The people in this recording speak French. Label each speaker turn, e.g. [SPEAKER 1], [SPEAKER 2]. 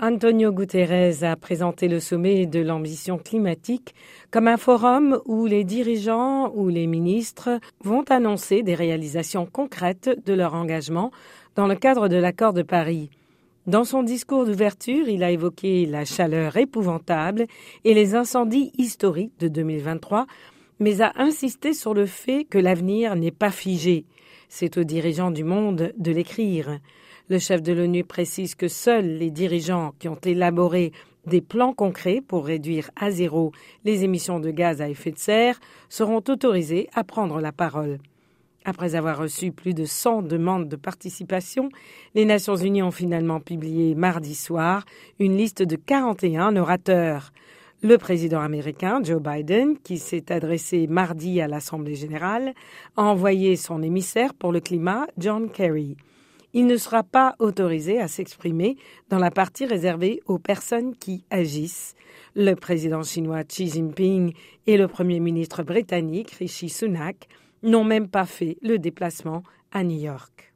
[SPEAKER 1] Antonio Guterres a présenté le sommet de l'ambition climatique comme un forum où les dirigeants ou les ministres vont annoncer des réalisations concrètes de leur engagement dans le cadre de l'accord de Paris. Dans son discours d'ouverture, il a évoqué la chaleur épouvantable et les incendies historiques de 2023, mais a insisté sur le fait que l'avenir n'est pas figé. C'est aux dirigeants du monde de l'écrire. Le chef de l'ONU précise que seuls les dirigeants qui ont élaboré des plans concrets pour réduire à zéro les émissions de gaz à effet de serre seront autorisés à prendre la parole. Après avoir reçu plus de 100 demandes de participation, les Nations Unies ont finalement publié mardi soir une liste de 41 orateurs. Le président américain Joe Biden, qui s'est adressé mardi à l'Assemblée générale, a envoyé son émissaire pour le climat, John Kerry il ne sera pas autorisé à s'exprimer dans la partie réservée aux personnes qui agissent. Le président chinois Xi Jinping et le premier ministre britannique Rishi Sunak n'ont même pas fait le déplacement à New York.